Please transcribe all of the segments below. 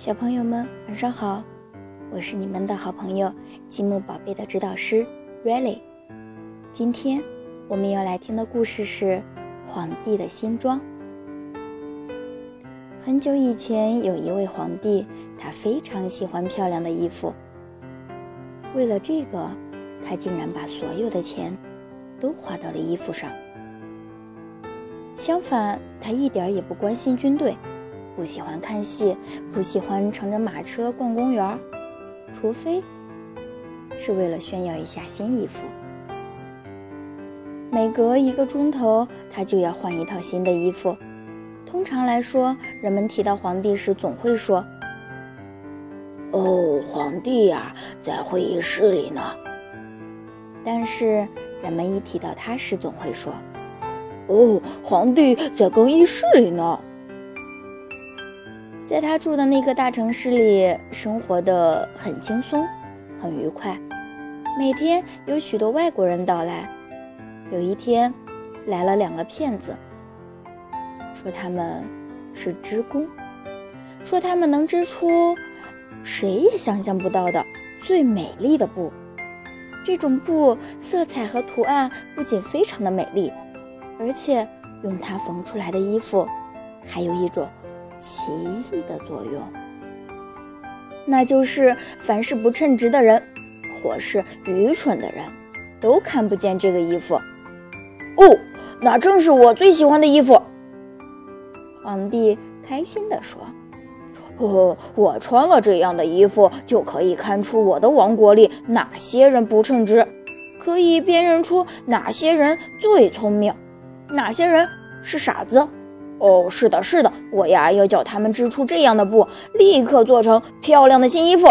小朋友们，晚上好！我是你们的好朋友积木宝贝的指导师 Riley。今天我们要来听的故事是《皇帝的新装》。很久以前，有一位皇帝，他非常喜欢漂亮的衣服。为了这个，他竟然把所有的钱都花到了衣服上。相反，他一点也不关心军队。不喜欢看戏，不喜欢乘着马车逛公园，除非是为了炫耀一下新衣服。每隔一个钟头，他就要换一套新的衣服。通常来说，人们提到皇帝时，总会说：“哦，皇帝呀，在会议室里呢。”但是，人们一提到他时，总会说：“哦，皇帝在更衣室里呢。”在他住的那个大城市里，生活的很轻松，很愉快。每天有许多外国人到来。有一天，来了两个骗子，说他们是织工，说他们能织出谁也想象不到的最美丽的布。这种布色彩和图案不仅非常的美丽，而且用它缝出来的衣服还有一种。奇异的作用，那就是凡是不称职的人，或是愚蠢的人，都看不见这个衣服。哦，那正是我最喜欢的衣服。皇帝开心地说：“哦，我穿了这样的衣服，就可以看出我的王国里哪些人不称职，可以辨认出哪些人最聪明，哪些人是傻子。”哦，是的，是的，我呀要叫他们织出这样的布，立刻做成漂亮的新衣服。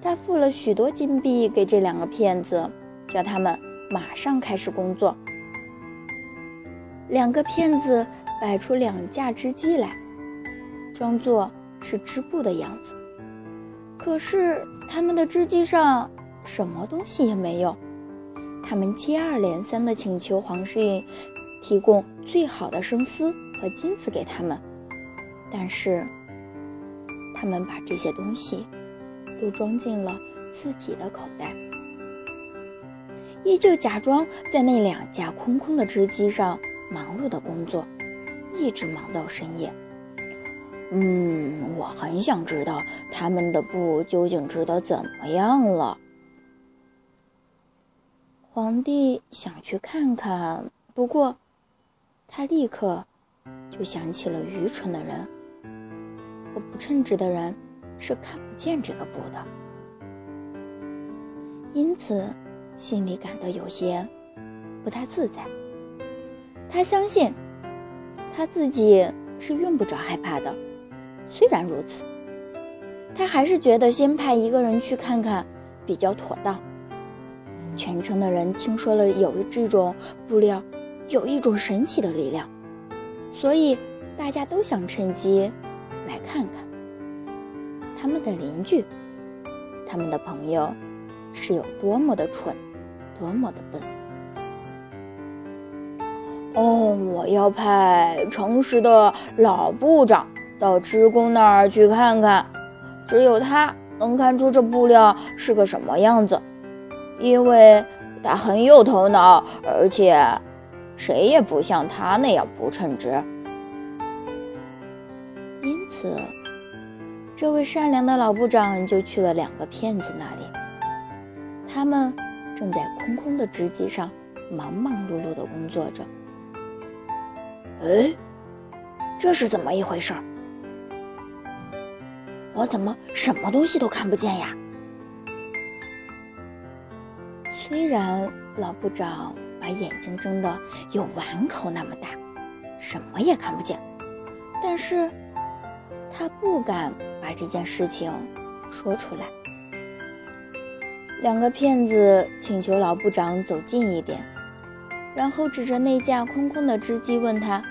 他付了许多金币给这两个骗子，叫他们马上开始工作。两个骗子摆出两架织机来，装作是织布的样子，可是他们的织机上什么东西也没有。他们接二连三地请求皇室。提供最好的生丝和金子给他们，但是他们把这些东西都装进了自己的口袋，依旧假装在那两架空空的织机上忙碌的工作，一直忙到深夜。嗯，我很想知道他们的布究竟织得怎么样了。皇帝想去看看，不过。他立刻就想起了愚蠢的人和不称职的人是看不见这个布的，因此心里感到有些不太自在。他相信他自己是用不着害怕的。虽然如此，他还是觉得先派一个人去看看比较妥当。全城的人听说了有这种布料。有一种神奇的力量，所以大家都想趁机来看看他们的邻居、他们的朋友是有多么的蠢，多么的笨。哦，我要派诚实的老部长到织工那儿去看看，只有他能看出这布料是个什么样子，因为他很有头脑，而且。谁也不像他那样不称职，因此，这位善良的老部长就去了两个骗子那里。他们正在空空的织机上忙忙碌碌的工作着。哎，这是怎么一回事？我怎么什么东西都看不见呀？虽然老部长。把眼睛睁得有碗口那么大，什么也看不见。但是，他不敢把这件事情说出来。两个骗子请求老部长走近一点，然后指着那架空空的织机问他：“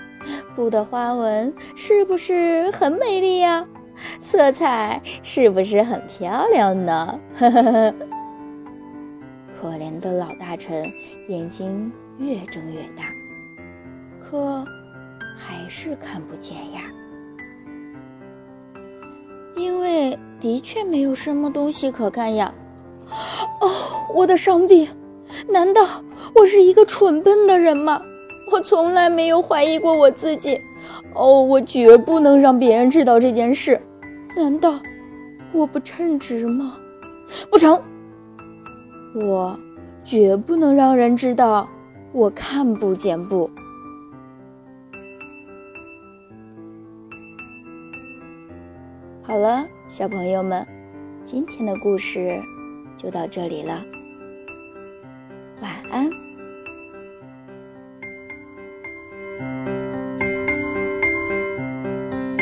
布的花纹是不是很美丽呀？色彩是不是很漂亮呢？” 的老大臣眼睛越睁越大，可还是看不见呀。因为的确没有什么东西可看呀。哦，我的上帝！难道我是一个蠢笨的人吗？我从来没有怀疑过我自己。哦，我绝不能让别人知道这件事。难道我不称职吗？不成，我绝不能让人知道我看不见不。好了，小朋友们，今天的故事就到这里了。晚安。